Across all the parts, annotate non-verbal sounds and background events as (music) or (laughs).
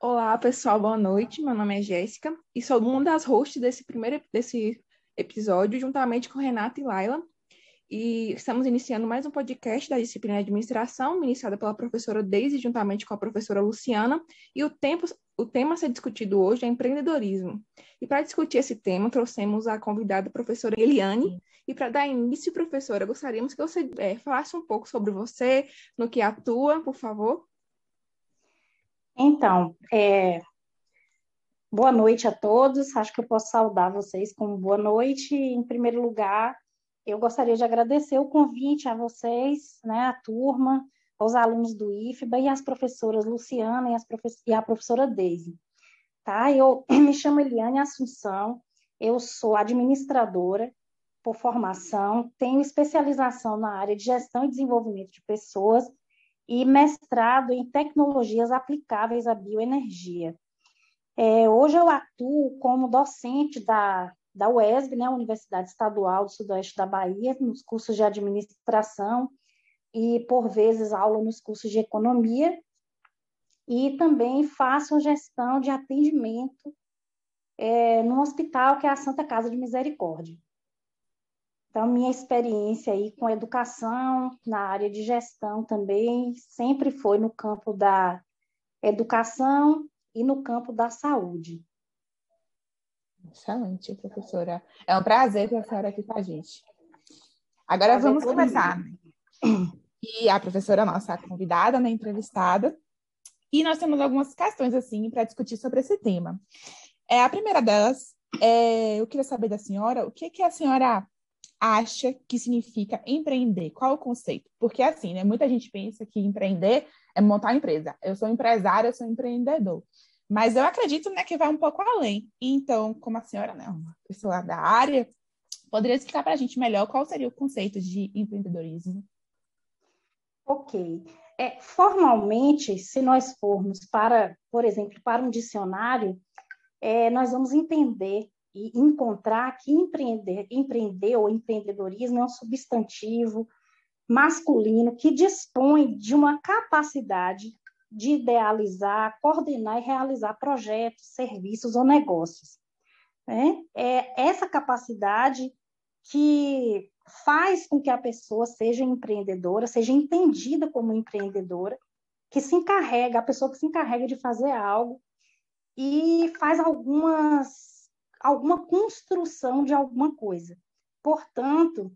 Olá, pessoal, boa noite. Meu nome é Jéssica e sou uma das hosts desse primeiro desse episódio, juntamente com Renata e Laila. E estamos iniciando mais um podcast da disciplina de administração, iniciada pela professora Deise, juntamente com a professora Luciana. E o, tempo, o tema a ser discutido hoje é empreendedorismo. E para discutir esse tema, trouxemos a convidada a professora Eliane. E para dar início, professora, gostaríamos que você é, falasse um pouco sobre você, no que atua, por favor. Então, é, boa noite a todos. Acho que eu posso saudar vocês com boa noite. Em primeiro lugar, eu gostaria de agradecer o convite a vocês, né, a turma, aos alunos do IFBA e as professoras Luciana e, as profess e a professora Deise. Tá? Eu (clears throat) me chamo Eliane Assunção, eu sou administradora por formação, tenho especialização na área de gestão e desenvolvimento de pessoas e mestrado em tecnologias aplicáveis à bioenergia. É, hoje eu atuo como docente da, da UESB, né, Universidade Estadual do Sudoeste da Bahia, nos cursos de administração e, por vezes, aula nos cursos de economia. E também faço gestão de atendimento é, no hospital que é a Santa Casa de Misericórdia. Então, minha experiência aí com educação, na área de gestão também, sempre foi no campo da educação e no campo da saúde. Excelente, professora. É um prazer ter a senhora aqui com a gente. Agora prazer vamos começar. E a professora nossa convidada, né, entrevistada, e nós temos algumas questões assim para discutir sobre esse tema. É a primeira delas, é, eu queria saber da senhora o que que a senhora acha que significa empreender? Qual o conceito? Porque assim, né, muita gente pensa que empreender é montar uma empresa. Eu sou empresária, eu sou empreendedor. Mas eu acredito né, que vai um pouco além. Então, como a senhora, né, uma pessoa da área, poderia explicar para a gente melhor qual seria o conceito de empreendedorismo? Ok. É, formalmente, se nós formos para, por exemplo, para um dicionário, é, nós vamos entender e encontrar que empreender, empreender ou empreendedorismo é um substantivo masculino que dispõe de uma capacidade de idealizar, coordenar e realizar projetos, serviços ou negócios. Né? É essa capacidade que faz com que a pessoa seja empreendedora, seja entendida como empreendedora, que se encarrega, a pessoa que se encarrega de fazer algo e faz algumas alguma construção de alguma coisa. Portanto,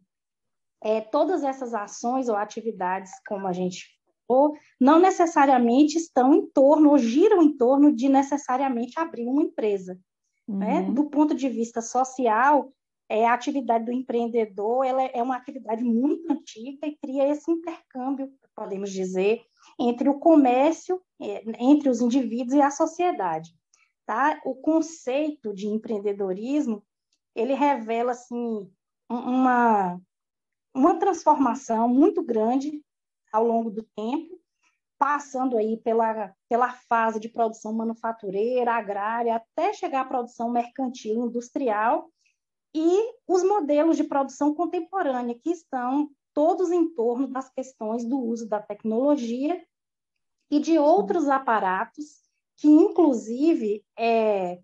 é, todas essas ações ou atividades, como a gente falou, não necessariamente estão em torno ou giram em torno de necessariamente abrir uma empresa. Né? Uhum. Né? Do ponto de vista social, é, a atividade do empreendedor ela é uma atividade muito antiga e cria esse intercâmbio, podemos dizer, entre o comércio, é, entre os indivíduos e a sociedade tá? O conceito de empreendedorismo, ele revela assim uma uma transformação muito grande ao longo do tempo, passando aí pela, pela fase de produção manufatureira, agrária, até chegar à produção mercantil, industrial, e os modelos de produção contemporânea, que estão todos em torno das questões do uso da tecnologia e de outros aparatos que, inclusive, é,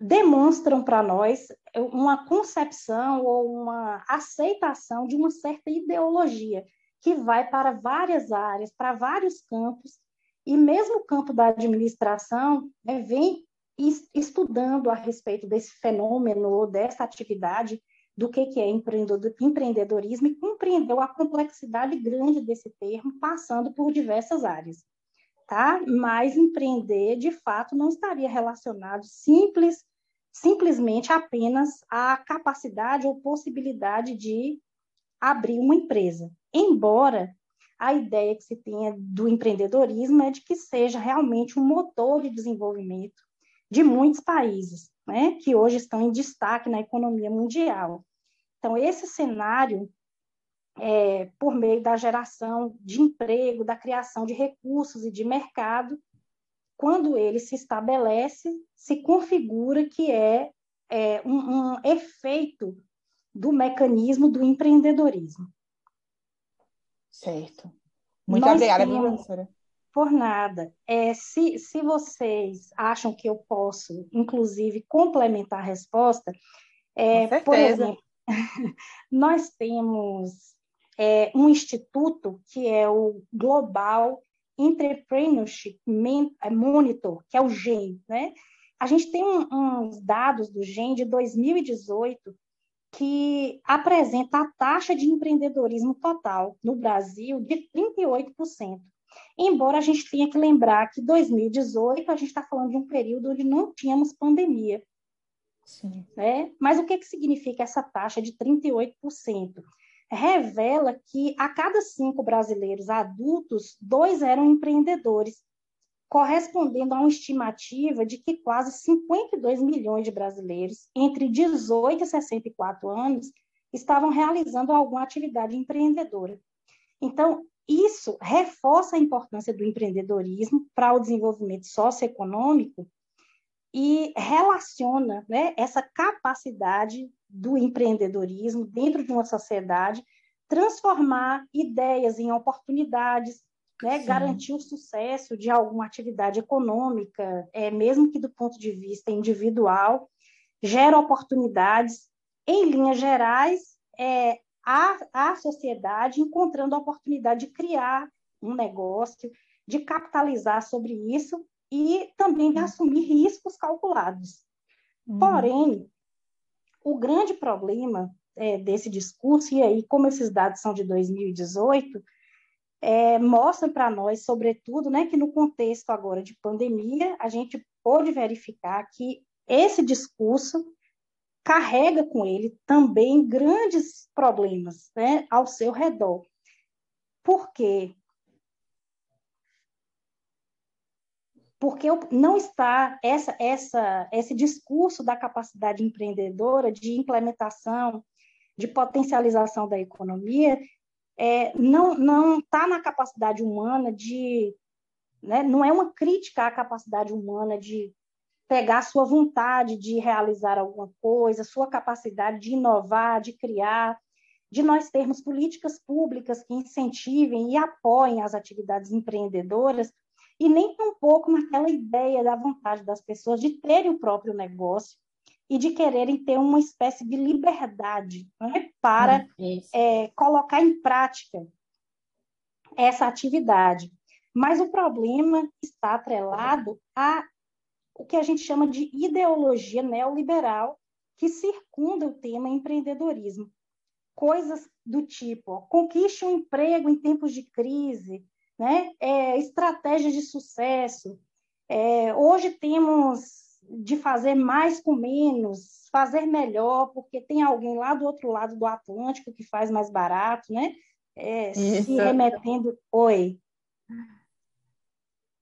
demonstram para nós uma concepção ou uma aceitação de uma certa ideologia que vai para várias áreas, para vários campos, e mesmo o campo da administração né, vem estudando a respeito desse fenômeno, dessa atividade, do que, que é empreendedorismo, e compreendeu a complexidade grande desse termo, passando por diversas áreas tá? Mas empreender, de fato, não estaria relacionado simples, simplesmente apenas à capacidade ou possibilidade de abrir uma empresa. Embora a ideia que se tenha do empreendedorismo é de que seja realmente um motor de desenvolvimento de muitos países, né, que hoje estão em destaque na economia mundial. Então, esse cenário é, por meio da geração de emprego, da criação de recursos e de mercado, quando ele se estabelece, se configura que é, é um, um efeito do mecanismo do empreendedorismo. Certo. Muito Nós obrigada, temos, professora. Por nada. É, se, se vocês acham que eu posso, inclusive, complementar a resposta, é, por exemplo, (laughs) nós temos é, um instituto que é o Global Entrepreneurship é, Monitor, que é o GEM, né? A gente tem um, uns dados do GEM de 2018 que apresenta a taxa de empreendedorismo total no Brasil de 38%. Embora a gente tenha que lembrar que 2018 a gente está falando de um período onde não tínhamos pandemia. Sim. Né? Mas o que, que significa essa taxa de 38%? Revela que a cada cinco brasileiros adultos, dois eram empreendedores, correspondendo a uma estimativa de que quase 52 milhões de brasileiros, entre 18 e 64 anos, estavam realizando alguma atividade empreendedora. Então, isso reforça a importância do empreendedorismo para o desenvolvimento socioeconômico e relaciona né, essa capacidade do empreendedorismo dentro de uma sociedade, transformar ideias em oportunidades, né, garantir o sucesso de alguma atividade econômica, é, mesmo que do ponto de vista individual, gera oportunidades. Em linhas gerais, é, a, a sociedade encontrando a oportunidade de criar um negócio, de capitalizar sobre isso e também de assumir riscos calculados. Uhum. Porém, o grande problema é, desse discurso, e aí, como esses dados são de 2018, é, mostra para nós, sobretudo, né, que no contexto agora de pandemia, a gente pôde verificar que esse discurso carrega com ele também grandes problemas né, ao seu redor. Por Porque não está essa, essa, esse discurso da capacidade empreendedora de implementação, de potencialização da economia, é, não não está na capacidade humana de, né, não é uma crítica à capacidade humana de pegar sua vontade de realizar alguma coisa, sua capacidade de inovar, de criar, de nós termos políticas públicas que incentivem e apoiem as atividades empreendedoras, e nem um pouco naquela ideia da vontade das pessoas de terem o próprio negócio e de quererem ter uma espécie de liberdade né, para hum, é, colocar em prática essa atividade. Mas o problema está atrelado a o que a gente chama de ideologia neoliberal que circunda o tema empreendedorismo. Coisas do tipo, ó, conquiste um emprego em tempos de crise, né? É, estratégias de sucesso. É, hoje temos de fazer mais com menos, fazer melhor, porque tem alguém lá do outro lado do Atlântico que faz mais barato, né? É, se remetendo. Oi.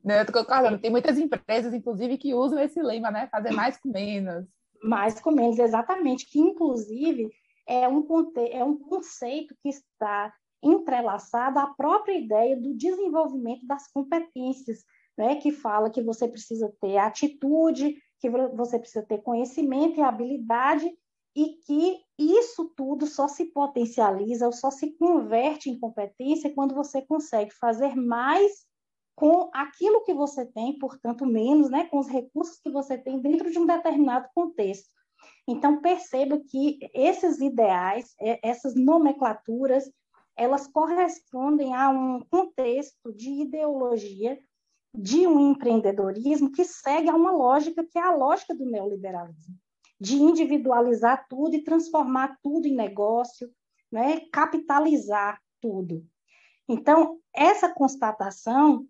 Não, eu estou concordando. Tem muitas empresas, inclusive, que usam esse lema, né? Fazer mais com menos. Mais com menos, exatamente. Que, inclusive, é um, é um conceito que está entrelaçado à própria ideia do desenvolvimento das competências, né? Que fala que você precisa ter atitude, que você precisa ter conhecimento e habilidade e que isso tudo só se potencializa ou só se converte em competência quando você consegue fazer mais com aquilo que você tem, portanto, menos, né, com os recursos que você tem dentro de um determinado contexto. Então, perceba que esses ideais, essas nomenclaturas, elas correspondem a um contexto de ideologia de um empreendedorismo que segue a uma lógica que é a lógica do neoliberalismo, de individualizar tudo e transformar tudo em negócio, né? capitalizar tudo. Então, essa constatação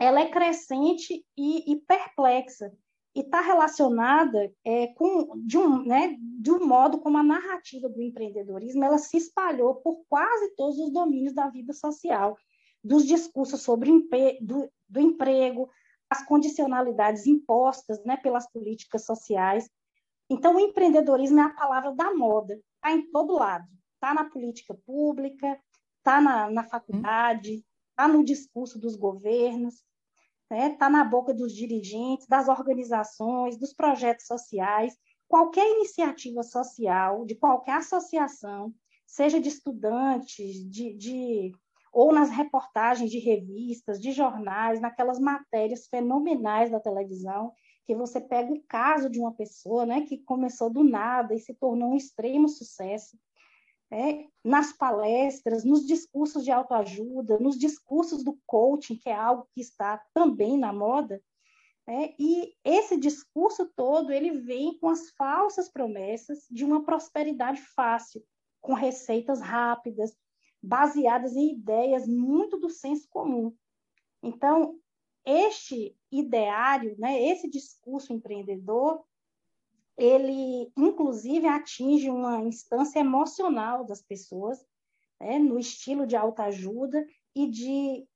ela é crescente e, e perplexa e está relacionada é, com de um, né, de um modo como a narrativa do empreendedorismo ela se espalhou por quase todos os domínios da vida social dos discursos sobre do, do emprego, as condicionalidades impostas né, pelas políticas sociais. Então, o empreendedorismo é a palavra da moda, está em todo lado. Está na política pública, está na, na faculdade, está no discurso dos governos, está né, tá na boca dos dirigentes, das organizações, dos projetos sociais. Qualquer iniciativa social, de qualquer associação, seja de estudantes, de, de ou nas reportagens de revistas, de jornais, naquelas matérias fenomenais da televisão, que você pega o caso de uma pessoa né, que começou do nada e se tornou um extremo sucesso. É, nas palestras, nos discursos de autoajuda, nos discursos do coaching, que é algo que está também na moda, é, e esse discurso todo ele vem com as falsas promessas de uma prosperidade fácil, com receitas rápidas, baseadas em ideias muito do senso comum. Então, este ideário, né, esse discurso empreendedor, ele inclusive atinge uma instância emocional das pessoas, né, no estilo de autoajuda e de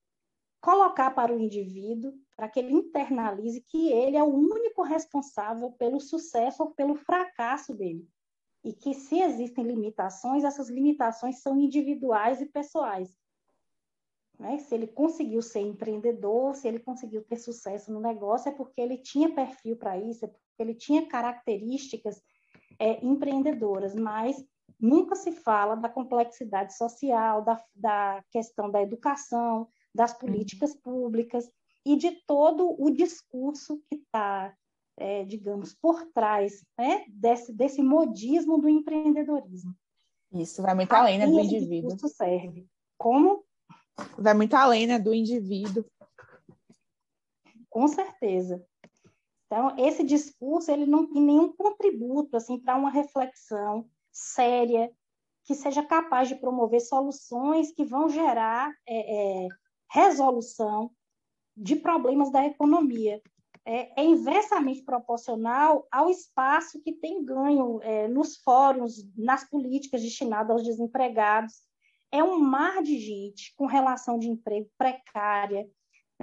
colocar para o indivíduo, para que ele internalize que ele é o único responsável pelo sucesso ou pelo fracasso dele e que se existem limitações, essas limitações são individuais e pessoais. Né? Se ele conseguiu ser empreendedor, se ele conseguiu ter sucesso no negócio, é porque ele tinha perfil para isso, é porque ele tinha características é, empreendedoras, mas nunca se fala da complexidade social, da, da questão da educação, das uhum. políticas públicas e de todo o discurso que está é, digamos, por trás né, desse, desse modismo do empreendedorismo. Isso vai muito além né, do indivíduo. Isso serve. Como? Vai muito além né, do indivíduo. Com certeza. Então, esse discurso ele não tem nenhum contributo assim para uma reflexão séria que seja capaz de promover soluções que vão gerar é, é, resolução de problemas da economia é, é, inversamente proporcional ao espaço que tem ganho é, nos fóruns, nas políticas destinadas aos desempregados. É um mar de gente com relação de emprego precária,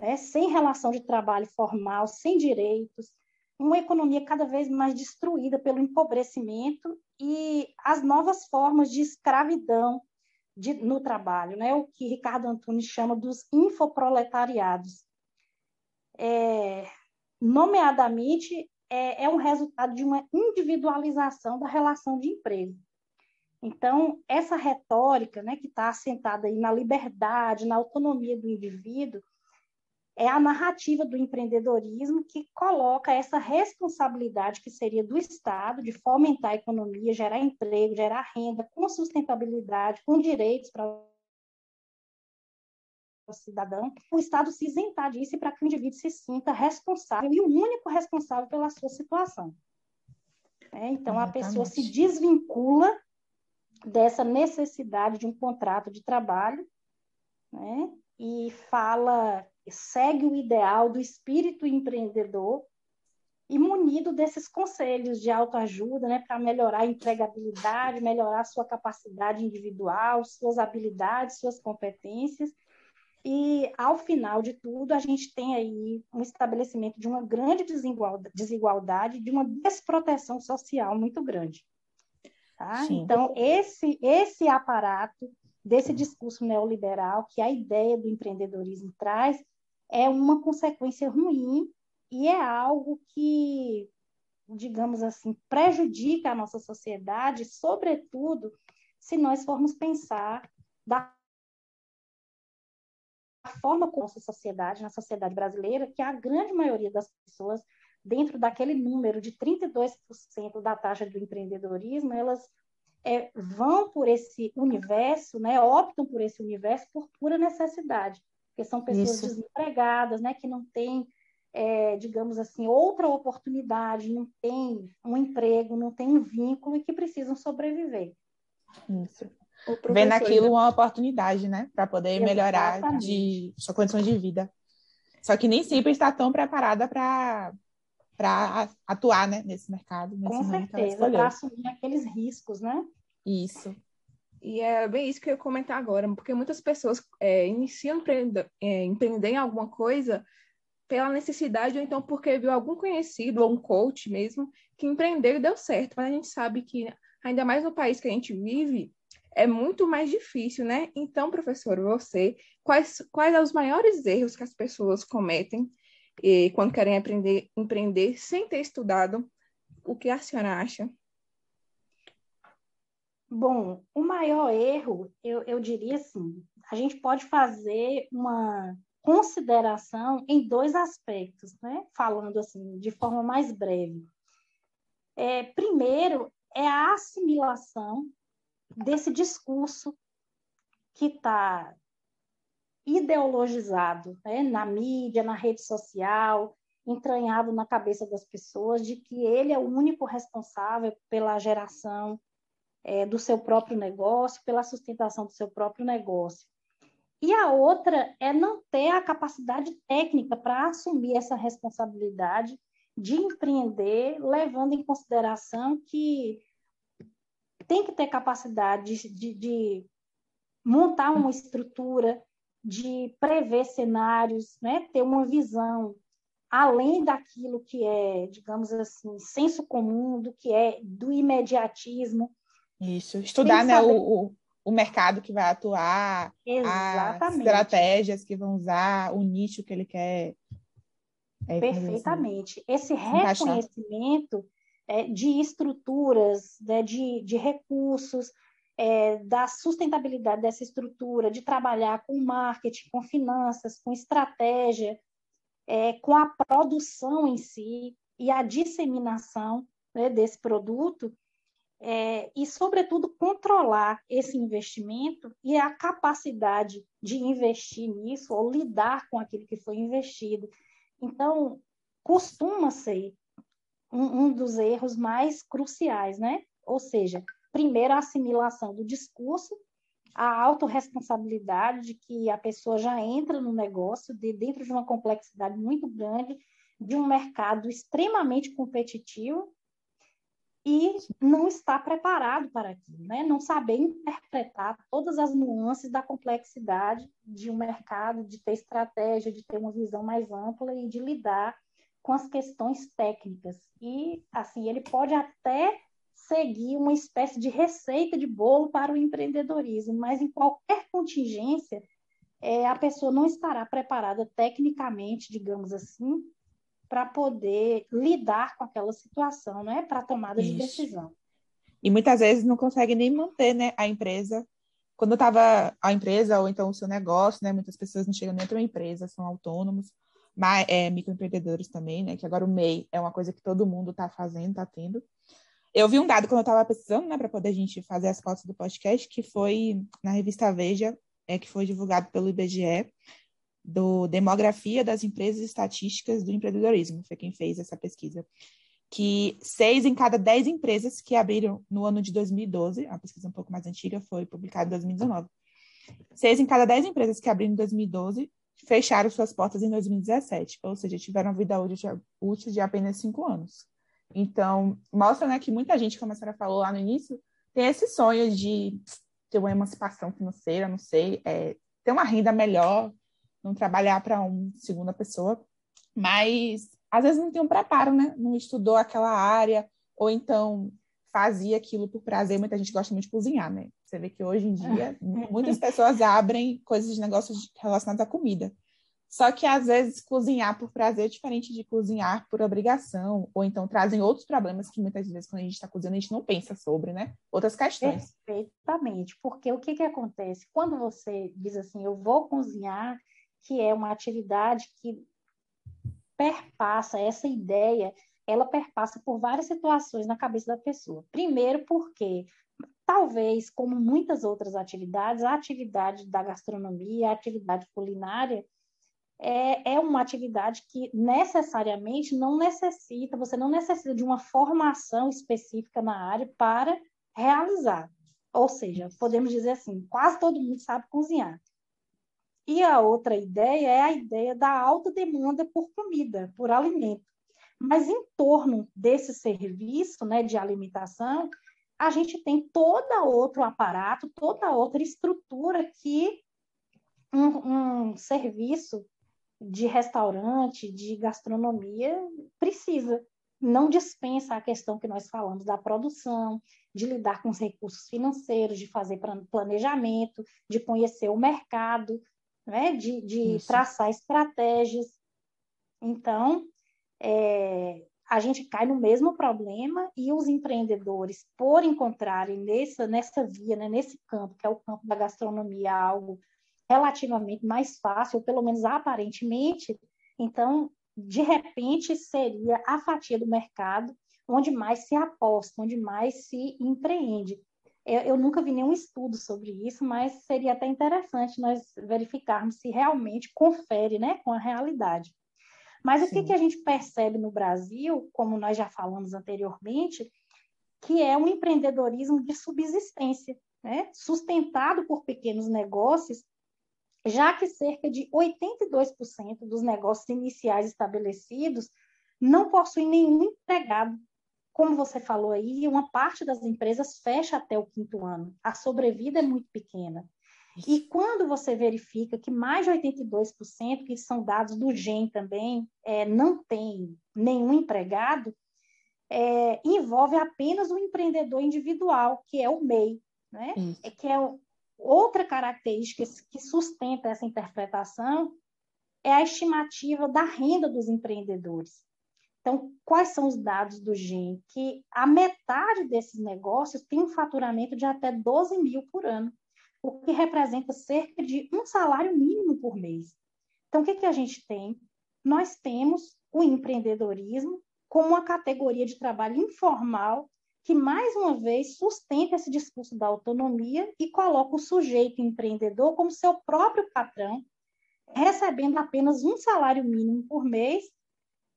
né, sem relação de trabalho formal, sem direitos, uma economia cada vez mais destruída pelo empobrecimento e as novas formas de escravidão de, no trabalho, né, o que Ricardo Antunes chama dos infoproletariados. É, nomeadamente, é, é um resultado de uma individualização da relação de emprego. Então, essa retórica, né, que está assentada aí na liberdade, na autonomia do indivíduo, é a narrativa do empreendedorismo que coloca essa responsabilidade que seria do Estado de fomentar a economia, gerar emprego, gerar renda com sustentabilidade, com direitos para cidadão, o Estado se isentar disso para que o indivíduo se sinta responsável e o único responsável pela sua situação. É, então, Exatamente. a pessoa se desvincula dessa necessidade de um contrato de trabalho né, e fala, segue o ideal do espírito empreendedor e munido desses conselhos de autoajuda, né, para melhorar a empregabilidade, melhorar a sua capacidade individual, suas habilidades, suas competências e, ao final de tudo, a gente tem aí um estabelecimento de uma grande desigualdade, de uma desproteção social muito grande. Tá? Então, esse, esse aparato desse discurso neoliberal, que a ideia do empreendedorismo traz, é uma consequência ruim e é algo que, digamos assim, prejudica a nossa sociedade, sobretudo se nós formos pensar da forma como a nossa sociedade, na sociedade brasileira, que a grande maioria das pessoas, dentro daquele número de 32% da taxa do empreendedorismo, elas é, vão por esse universo, né, optam por esse universo por pura necessidade, porque são pessoas Isso. desempregadas, né, que não têm, é, digamos assim, outra oportunidade, não têm um emprego, não têm um vínculo e que precisam sobreviver. Isso vê naquilo uma oportunidade, né? Para poder Exatamente. melhorar de sua condição de vida. Só que nem sempre está tão preparada para para atuar né, nesse mercado. Nesse Com certeza, para assumir aqueles riscos, né? Isso. E é bem isso que eu ia comentar agora, porque muitas pessoas é, iniciam empreender, é, empreender em alguma coisa pela necessidade, ou então porque viu algum conhecido, ou um coach mesmo, que empreendeu e deu certo. Mas a gente sabe que, ainda mais no país que a gente vive, é muito mais difícil, né? Então, professor, você, quais, quais são os maiores erros que as pessoas cometem eh, quando querem aprender, empreender sem ter estudado? O que a senhora acha? Bom, o maior erro, eu, eu diria assim, a gente pode fazer uma consideração em dois aspectos, né? falando assim de forma mais breve. É, primeiro, é a assimilação desse discurso que está ideologizado né? na mídia, na rede social, entranhado na cabeça das pessoas de que ele é o único responsável pela geração é, do seu próprio negócio, pela sustentação do seu próprio negócio. E a outra é não ter a capacidade técnica para assumir essa responsabilidade de empreender, levando em consideração que tem que ter capacidade de, de, montar uma estrutura, de prever cenários, né? ter uma visão além daquilo que é, digamos assim, senso comum, do que é do imediatismo. Isso, estudar né, o, o mercado que vai atuar, Exatamente. as estratégias que vão usar, o nicho que ele quer. É, Perfeitamente. Esse reconhecimento é, de estruturas, né, de, de recursos, é, da sustentabilidade dessa estrutura, de trabalhar com marketing, com finanças, com estratégia, é, com a produção em si e a disseminação né, desse produto, é, e, sobretudo, controlar esse investimento e a capacidade de investir nisso ou lidar com aquilo que foi investido. Então, costuma ser um, um dos erros mais cruciais, né? Ou seja, primeiro a assimilação do discurso, a autorresponsabilidade de que a pessoa já entra no negócio de, dentro de uma complexidade muito grande, de um mercado extremamente competitivo, e não está preparado para aquilo, né? não saber interpretar todas as nuances da complexidade de um mercado, de ter estratégia, de ter uma visão mais ampla e de lidar com as questões técnicas. E, assim, ele pode até seguir uma espécie de receita de bolo para o empreendedorismo, mas em qualquer contingência, é, a pessoa não estará preparada tecnicamente, digamos assim, para poder lidar com aquela situação, né? Para tomada Isso. de decisão. E muitas vezes não consegue nem manter, né, a empresa. Quando estava a empresa ou então o seu negócio, né? Muitas pessoas não chegam nem a uma empresa, são autônomos, mas é, microempreendedores também, né? Que agora o MEI é uma coisa que todo mundo está fazendo, está tendo. Eu vi um dado quando eu estava pesquisando, né, para poder a gente fazer as fotos do podcast, que foi na revista Veja, é, que foi divulgado pelo IBGE, do Demografia das Empresas Estatísticas do Empreendedorismo, foi quem fez essa pesquisa, que seis em cada dez empresas que abriram no ano de 2012, a pesquisa um pouco mais antiga foi publicada em 2019, seis em cada dez empresas que abriram em 2012 fecharam suas portas em 2017, ou seja, tiveram uma vida útil de apenas cinco anos. Então, mostra né, que muita gente, como a senhora falou lá no início, tem esse sonho de ter uma emancipação financeira, não sei, é, ter uma renda melhor, não trabalhar para uma segunda pessoa, mas às vezes não tem um preparo, né? Não estudou aquela área, ou então fazia aquilo por prazer. Muita gente gosta muito de cozinhar, né? Você vê que hoje em dia muitas pessoas abrem coisas de negócios relacionados à comida. Só que às vezes cozinhar por prazer é diferente de cozinhar por obrigação, ou então trazem outros problemas que muitas vezes quando a gente está cozinhando a gente não pensa sobre, né? Outras questões. Perfeitamente, porque o que, que acontece? Quando você diz assim, eu vou cozinhar, que é uma atividade que perpassa essa ideia, ela perpassa por várias situações na cabeça da pessoa. Primeiro, porque talvez, como muitas outras atividades, a atividade da gastronomia, a atividade culinária, é, é uma atividade que necessariamente não necessita, você não necessita de uma formação específica na área para realizar. Ou seja, podemos dizer assim, quase todo mundo sabe cozinhar. E a outra ideia é a ideia da alta demanda por comida, por alimento. Mas em torno desse serviço né, de alimentação, a gente tem todo outro aparato, toda outra estrutura que um, um serviço de restaurante, de gastronomia precisa. Não dispensa a questão que nós falamos da produção, de lidar com os recursos financeiros, de fazer planejamento, de conhecer o mercado, né? de, de traçar estratégias. Então, é, a gente cai no mesmo problema e os empreendedores, por encontrarem nessa, nessa via, né, nesse campo, que é o campo da gastronomia, algo relativamente mais fácil, ou pelo menos aparentemente, então, de repente, seria a fatia do mercado onde mais se aposta, onde mais se empreende. Eu, eu, nunca vi nenhum estudo sobre isso, mas seria até interessante nós verificarmos se realmente confere né, com a realidade. Mas Sim. o que, que a gente percebe no Brasil, como nós já falamos anteriormente, que é um empreendedorismo de subsistência, né, sustentado por pequenos negócios, já que cerca de 82% dos negócios iniciais estabelecidos não possuem nenhum empregado como você falou aí, uma parte das empresas fecha até o quinto ano. A sobrevida é muito pequena. E quando você verifica que mais de 82%, que são dados do GEM também, é, não tem nenhum empregado, é, envolve apenas o empreendedor individual, que é o MEI, né? É, que é outra característica que sustenta essa interpretação é a estimativa da renda dos empreendedores. Então, quais são os dados do GEM? Que a metade desses negócios tem um faturamento de até 12 mil por ano, o que representa cerca de um salário mínimo por mês. Então, o que, que a gente tem? Nós temos o empreendedorismo como uma categoria de trabalho informal que, mais uma vez, sustenta esse discurso da autonomia e coloca o sujeito empreendedor como seu próprio patrão, recebendo apenas um salário mínimo por mês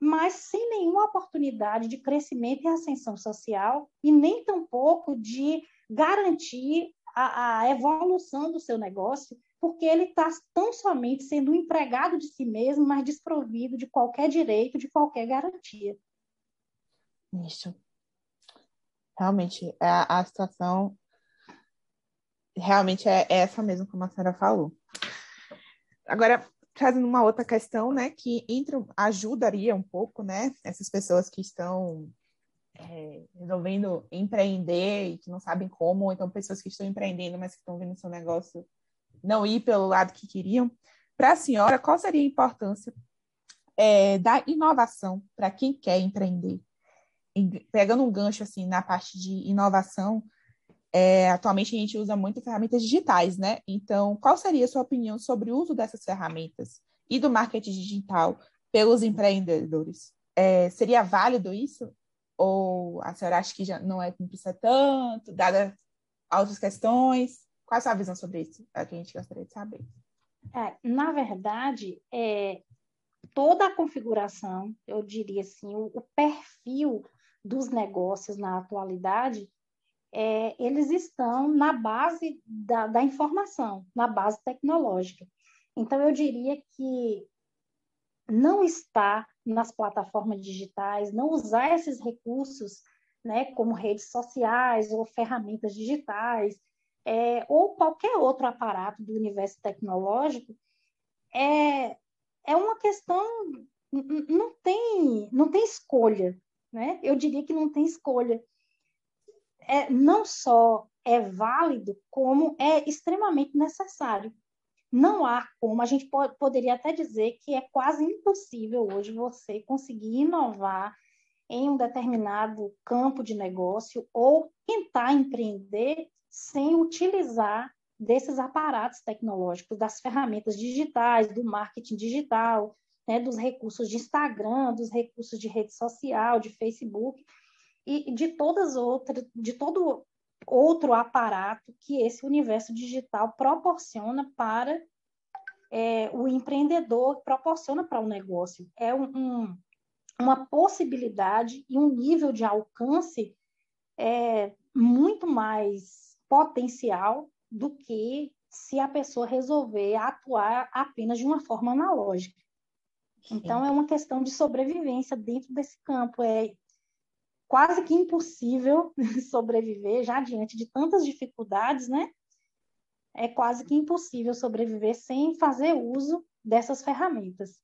mas sem nenhuma oportunidade de crescimento e ascensão social e nem tampouco de garantir a, a evolução do seu negócio, porque ele está tão somente sendo um empregado de si mesmo, mas desprovido de qualquer direito, de qualquer garantia. Isso. Realmente, a, a situação realmente é essa mesmo, como a senhora falou. Agora, trazendo uma outra questão, né, que entra, ajudaria um pouco, né, essas pessoas que estão é, resolvendo empreender e que não sabem como, ou então pessoas que estão empreendendo, mas que estão vendo seu negócio não ir pelo lado que queriam. Para a senhora, qual seria a importância é, da inovação para quem quer empreender? Pegando um gancho assim na parte de inovação, é, atualmente a gente usa muito ferramentas digitais, né? Então, qual seria a sua opinião sobre o uso dessas ferramentas e do marketing digital pelos empreendedores? É, seria válido isso? Ou a senhora acha que já não é não precisa tanto, dada outras questões? Qual a sua visão sobre isso? É o que a gente gostaria de saber. É, na verdade, é, toda a configuração, eu diria assim, o, o perfil dos negócios na atualidade é, eles estão na base da, da informação, na base tecnológica. Então, eu diria que não está nas plataformas digitais, não usar esses recursos, né, como redes sociais ou ferramentas digitais, é, ou qualquer outro aparato do universo tecnológico, é, é uma questão, não tem, não tem escolha, né? Eu diria que não tem escolha é, não só é válido, como é extremamente necessário. Não há como, a gente pode, poderia até dizer que é quase impossível hoje você conseguir inovar em um determinado campo de negócio ou tentar empreender sem utilizar desses aparatos tecnológicos, das ferramentas digitais, do marketing digital, né, dos recursos de Instagram, dos recursos de rede social, de Facebook e de todas outras, de todo outro aparato que esse universo digital proporciona para é, o empreendedor, proporciona para o negócio. É um, um, uma possibilidade e um nível de alcance é, muito mais potencial do que se a pessoa resolver atuar apenas de uma forma analógica. Então, é uma questão de sobrevivência dentro desse campo. É quase que impossível (laughs) sobreviver já diante de tantas dificuldades, né? É quase que impossível sobreviver sem fazer uso dessas ferramentas.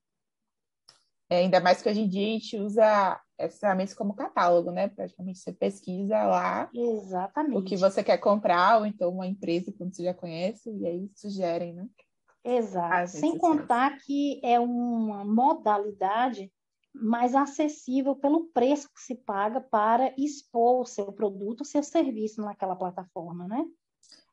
É, ainda mais que hoje em dia a gente usa essas ferramentas como catálogo, né? Praticamente você pesquisa lá Exatamente. o que você quer comprar, ou então uma empresa que você já conhece, e aí sugerem, né? Exato. Sem contar que é uma modalidade mais acessível pelo preço que se paga para expor o seu produto, o seu serviço naquela plataforma, né?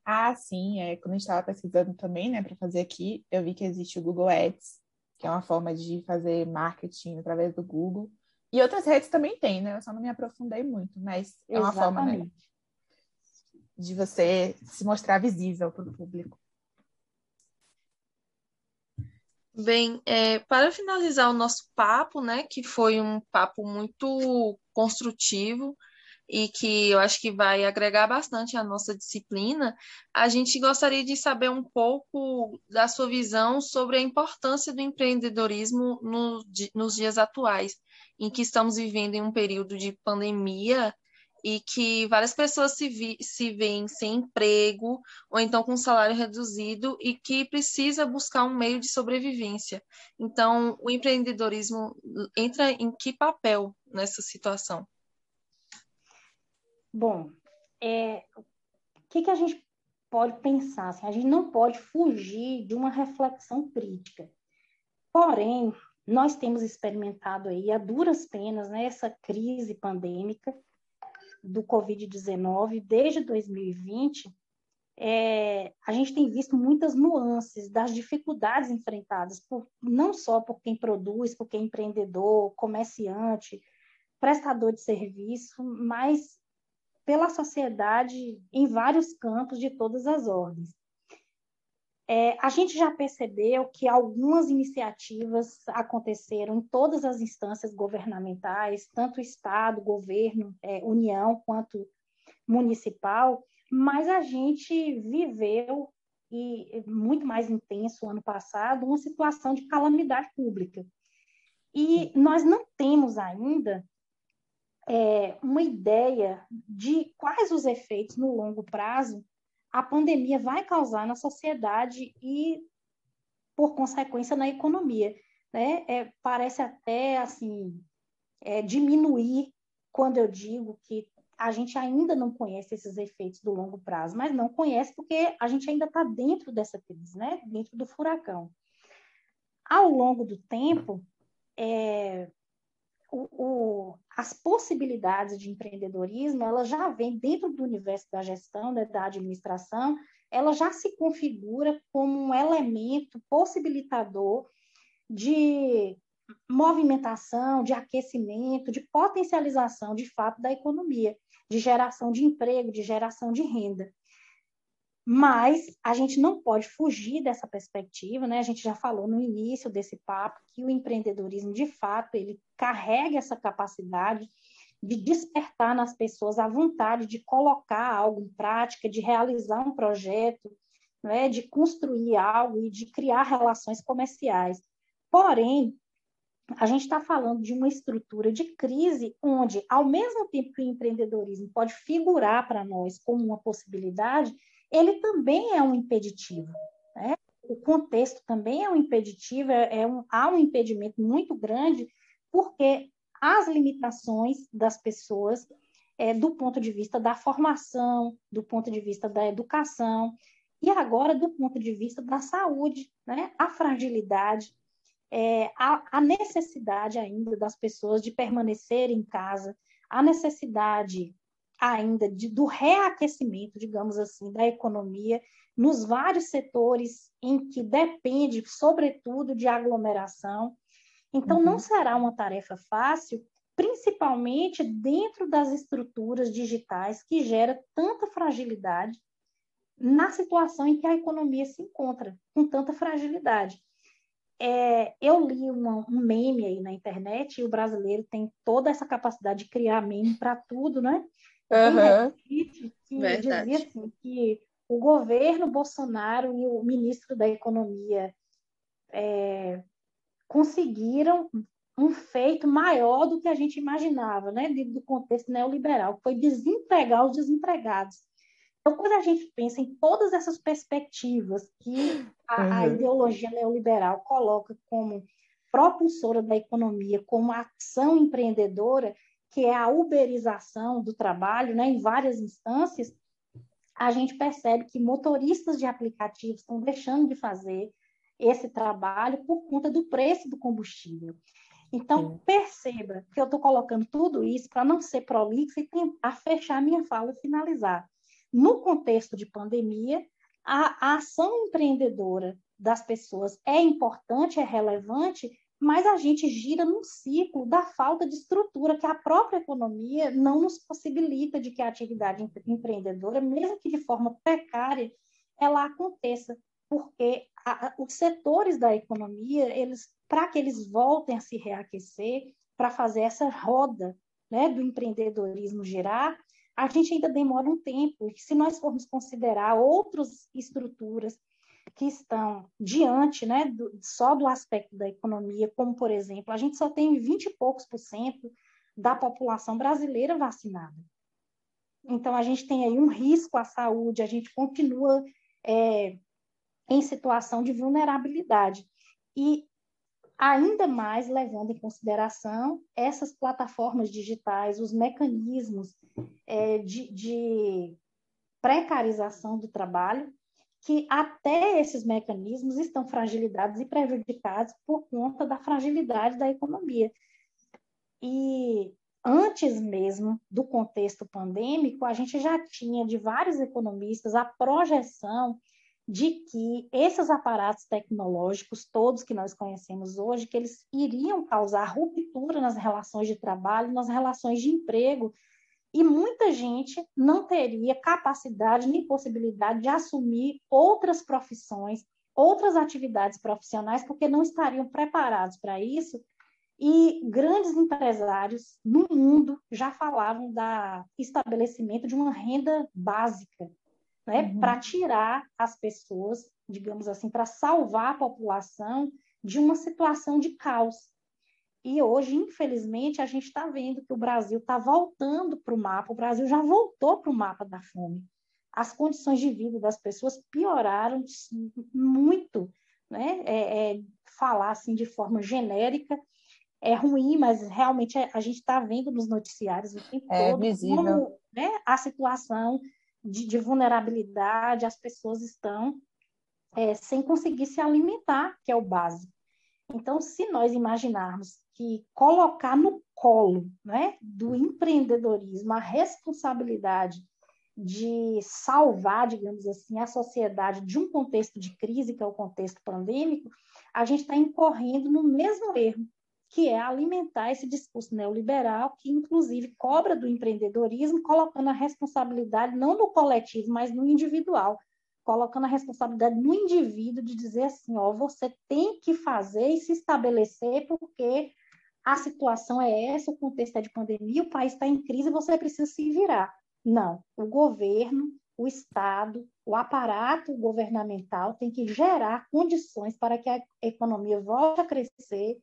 Ah, sim, é, quando a gente estava pesquisando também, né, para fazer aqui, eu vi que existe o Google Ads, que é uma forma de fazer marketing através do Google. E outras redes também tem, né? Eu só não me aprofundei muito, mas é uma Exatamente. forma, né, de você se mostrar visível para o público. Bem, é, para finalizar o nosso papo, né, que foi um papo muito construtivo, e que eu acho que vai agregar bastante à nossa disciplina, a gente gostaria de saber um pouco da sua visão sobre a importância do empreendedorismo no, nos dias atuais, em que estamos vivendo em um período de pandemia e que várias pessoas se, vi, se veem sem emprego ou então com salário reduzido e que precisa buscar um meio de sobrevivência. Então, o empreendedorismo entra em que papel nessa situação? Bom, é, o que, que a gente pode pensar? Assim, a gente não pode fugir de uma reflexão crítica. Porém, nós temos experimentado aí a duras penas né, crise pandêmica do Covid-19 desde 2020. É, a gente tem visto muitas nuances das dificuldades enfrentadas, por, não só por quem produz, por quem é empreendedor, comerciante, prestador de serviço, mas pela sociedade em vários campos de todas as ordens. É, a gente já percebeu que algumas iniciativas aconteceram em todas as instâncias governamentais, tanto Estado, governo, é, União, quanto municipal, mas a gente viveu, e muito mais intenso ano passado, uma situação de calamidade pública. E nós não temos ainda é, uma ideia de quais os efeitos no longo prazo a pandemia vai causar na sociedade e, por consequência, na economia. Né? É, parece até assim é, diminuir quando eu digo que a gente ainda não conhece esses efeitos do longo prazo, mas não conhece porque a gente ainda está dentro dessa crise, né? dentro do furacão. Ao longo do tempo, é, o, o, as possibilidades de empreendedorismo, ela já vem dentro do universo da gestão, né, da administração, ela já se configura como um elemento possibilitador de movimentação, de aquecimento, de potencialização, de fato, da economia, de geração de emprego, de geração de renda. Mas a gente não pode fugir dessa perspectiva, né? A gente já falou no início desse papo que o empreendedorismo, de fato, ele carrega essa capacidade de despertar nas pessoas a vontade de colocar algo em prática, de realizar um projeto, né? de construir algo e de criar relações comerciais. Porém, a gente está falando de uma estrutura de crise onde, ao mesmo tempo que o empreendedorismo pode figurar para nós como uma possibilidade, ele também é um impeditivo. Né? O contexto também é um impeditivo, é, é um, há um impedimento muito grande, porque as limitações das pessoas, é, do ponto de vista da formação, do ponto de vista da educação, e agora do ponto de vista da saúde, né? a fragilidade, é, a, a necessidade ainda das pessoas de permanecer em casa, a necessidade ainda de, do reaquecimento, digamos assim, da economia nos vários setores em que depende, sobretudo, de aglomeração. Então, uhum. não será uma tarefa fácil, principalmente dentro das estruturas digitais que gera tanta fragilidade na situação em que a economia se encontra, com tanta fragilidade. É, eu li uma, um meme aí na internet e o brasileiro tem toda essa capacidade de criar meme para tudo, né? Uhum. que Verdade. dizia assim, que o governo Bolsonaro e o ministro da Economia é, conseguiram um feito maior do que a gente imaginava, né, do contexto neoliberal, que foi desempregar os desempregados. Então, quando a gente pensa em todas essas perspectivas que a, uhum. a ideologia neoliberal coloca como propulsora da economia, como ação empreendedora, que é a uberização do trabalho, né, em várias instâncias, a gente percebe que motoristas de aplicativos estão deixando de fazer esse trabalho por conta do preço do combustível. Então, Sim. perceba que eu estou colocando tudo isso para não ser prolixo e tentar fechar minha fala e finalizar. no contexto de pandemia, a, a ação empreendedora das pessoas é importante, é relevante, mas a gente gira num ciclo da falta de estrutura que a própria economia não nos possibilita de que a atividade empreendedora, mesmo que de forma precária, ela aconteça, porque a, os setores da economia, eles, para que eles voltem a se reaquecer, para fazer essa roda né, do empreendedorismo girar, a gente ainda demora um tempo. E se nós formos considerar outras estruturas que estão diante né, do, só do aspecto da economia, como, por exemplo, a gente só tem 20 e poucos por cento da população brasileira vacinada. Então, a gente tem aí um risco à saúde, a gente continua é, em situação de vulnerabilidade. E ainda mais levando em consideração essas plataformas digitais, os mecanismos é, de, de precarização do trabalho, que até esses mecanismos estão fragilizados e prejudicados por conta da fragilidade da economia. E antes mesmo do contexto pandêmico, a gente já tinha de vários economistas a projeção de que esses aparatos tecnológicos, todos que nós conhecemos hoje, que eles iriam causar ruptura nas relações de trabalho, nas relações de emprego, e muita gente não teria capacidade nem possibilidade de assumir outras profissões, outras atividades profissionais, porque não estariam preparados para isso. E grandes empresários no mundo já falavam da estabelecimento de uma renda básica né, uhum. para tirar as pessoas, digamos assim, para salvar a população de uma situação de caos. E hoje, infelizmente, a gente está vendo que o Brasil está voltando para o mapa, o Brasil já voltou para o mapa da fome. As condições de vida das pessoas pioraram muito. Né? É, é, falar assim de forma genérica é ruim, mas realmente a gente está vendo nos noticiários o tempo é todo visível. como né, a situação de, de vulnerabilidade, as pessoas estão é, sem conseguir se alimentar, que é o básico. Então, se nós imaginarmos que colocar no colo né, do empreendedorismo a responsabilidade de salvar, digamos assim, a sociedade de um contexto de crise, que é o contexto pandêmico, a gente está incorrendo no mesmo erro que é alimentar esse discurso neoliberal, que inclusive cobra do empreendedorismo, colocando a responsabilidade não no coletivo, mas no individual, colocando a responsabilidade no indivíduo de dizer assim, ó, você tem que fazer e se estabelecer porque a situação é essa, o contexto é de pandemia, o país está em crise, você precisa se virar. Não, o governo, o Estado, o aparato governamental tem que gerar condições para que a economia volte a crescer,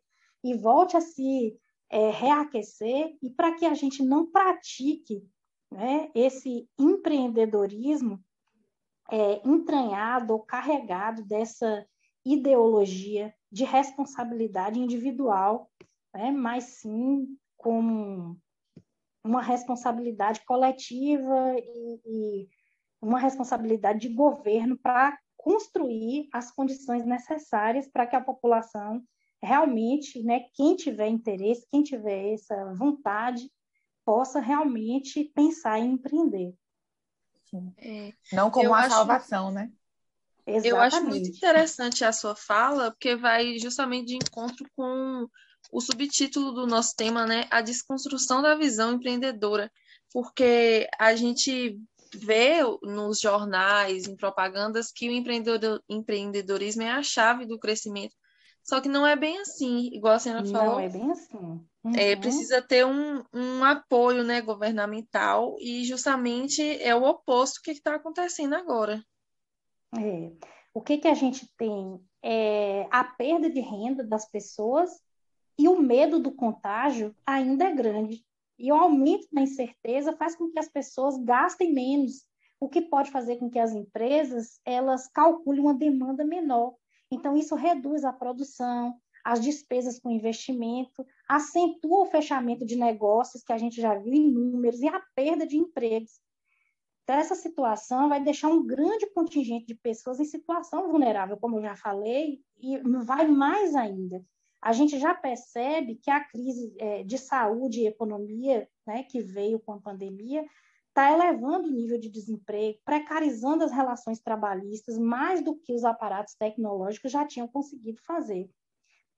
e volte a se é, reaquecer e para que a gente não pratique né, esse empreendedorismo é, entranhado ou carregado dessa ideologia de responsabilidade individual, né, mas sim com uma responsabilidade coletiva e, e uma responsabilidade de governo para construir as condições necessárias para que a população realmente, né, quem tiver interesse, quem tiver essa vontade, possa realmente pensar em empreender. É, Não como uma acho, salvação, né? Exatamente. Eu acho muito interessante a sua fala, porque vai justamente de encontro com o subtítulo do nosso tema, né? A desconstrução da visão empreendedora. Porque a gente vê nos jornais, em propagandas, que o empreendedorismo é a chave do crescimento só que não é bem assim, igual a senhora falou. Não é bem assim. É, uhum. É, precisa ter um, um apoio né, governamental e justamente é o oposto que está acontecendo agora. É. O que, que a gente tem? É a perda de renda das pessoas e o medo do contágio ainda é grande. E o aumento da incerteza faz com que as pessoas gastem menos, o que pode fazer com que as empresas elas calculem uma demanda menor. Então, isso reduz a produção, as despesas com investimento, acentua o fechamento de negócios, que a gente já viu em números, e a perda de empregos. Então, essa situação vai deixar um grande contingente de pessoas em situação vulnerável, como eu já falei, e vai mais ainda. A gente já percebe que a crise é, de saúde e economia, né, que veio com a pandemia, está elevando o nível de desemprego, precarizando as relações trabalhistas mais do que os aparatos tecnológicos já tinham conseguido fazer.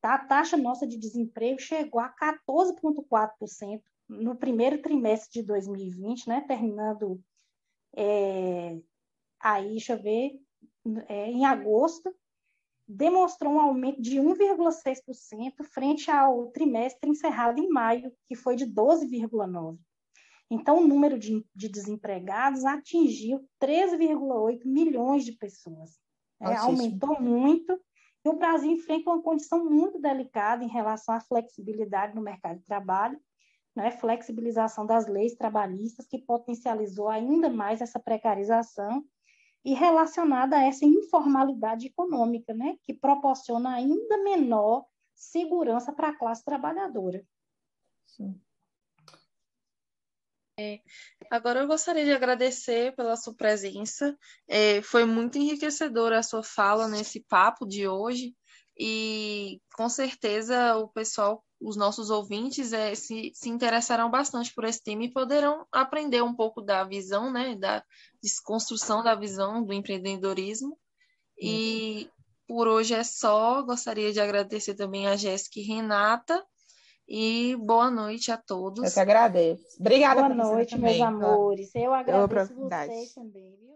Tá? A taxa nossa de desemprego chegou a 14,4% no primeiro trimestre de 2020, né, terminando é, aí, deixa eu ver, é, em agosto, demonstrou um aumento de 1,6% frente ao trimestre encerrado em maio, que foi de 12,9%. Então, o número de, de desempregados atingiu 13,8 milhões de pessoas. É, aumentou muito e o Brasil enfrenta uma condição muito delicada em relação à flexibilidade no mercado de trabalho, né? flexibilização das leis trabalhistas, que potencializou ainda mais essa precarização e relacionada a essa informalidade econômica, né? que proporciona ainda menor segurança para a classe trabalhadora. Sim. É, agora eu gostaria de agradecer pela sua presença. É, foi muito enriquecedora a sua fala nesse papo de hoje e com certeza o pessoal, os nossos ouvintes, é, se, se interessarão bastante por esse tema e poderão aprender um pouco da visão, né, da desconstrução da visão do empreendedorismo. E por hoje é só. Gostaria de agradecer também a Jéssica e Renata e boa noite a todos. Eu que agradeço. Obrigada, Boa noite, também, meus amores. Eu agradeço vocês também, viu?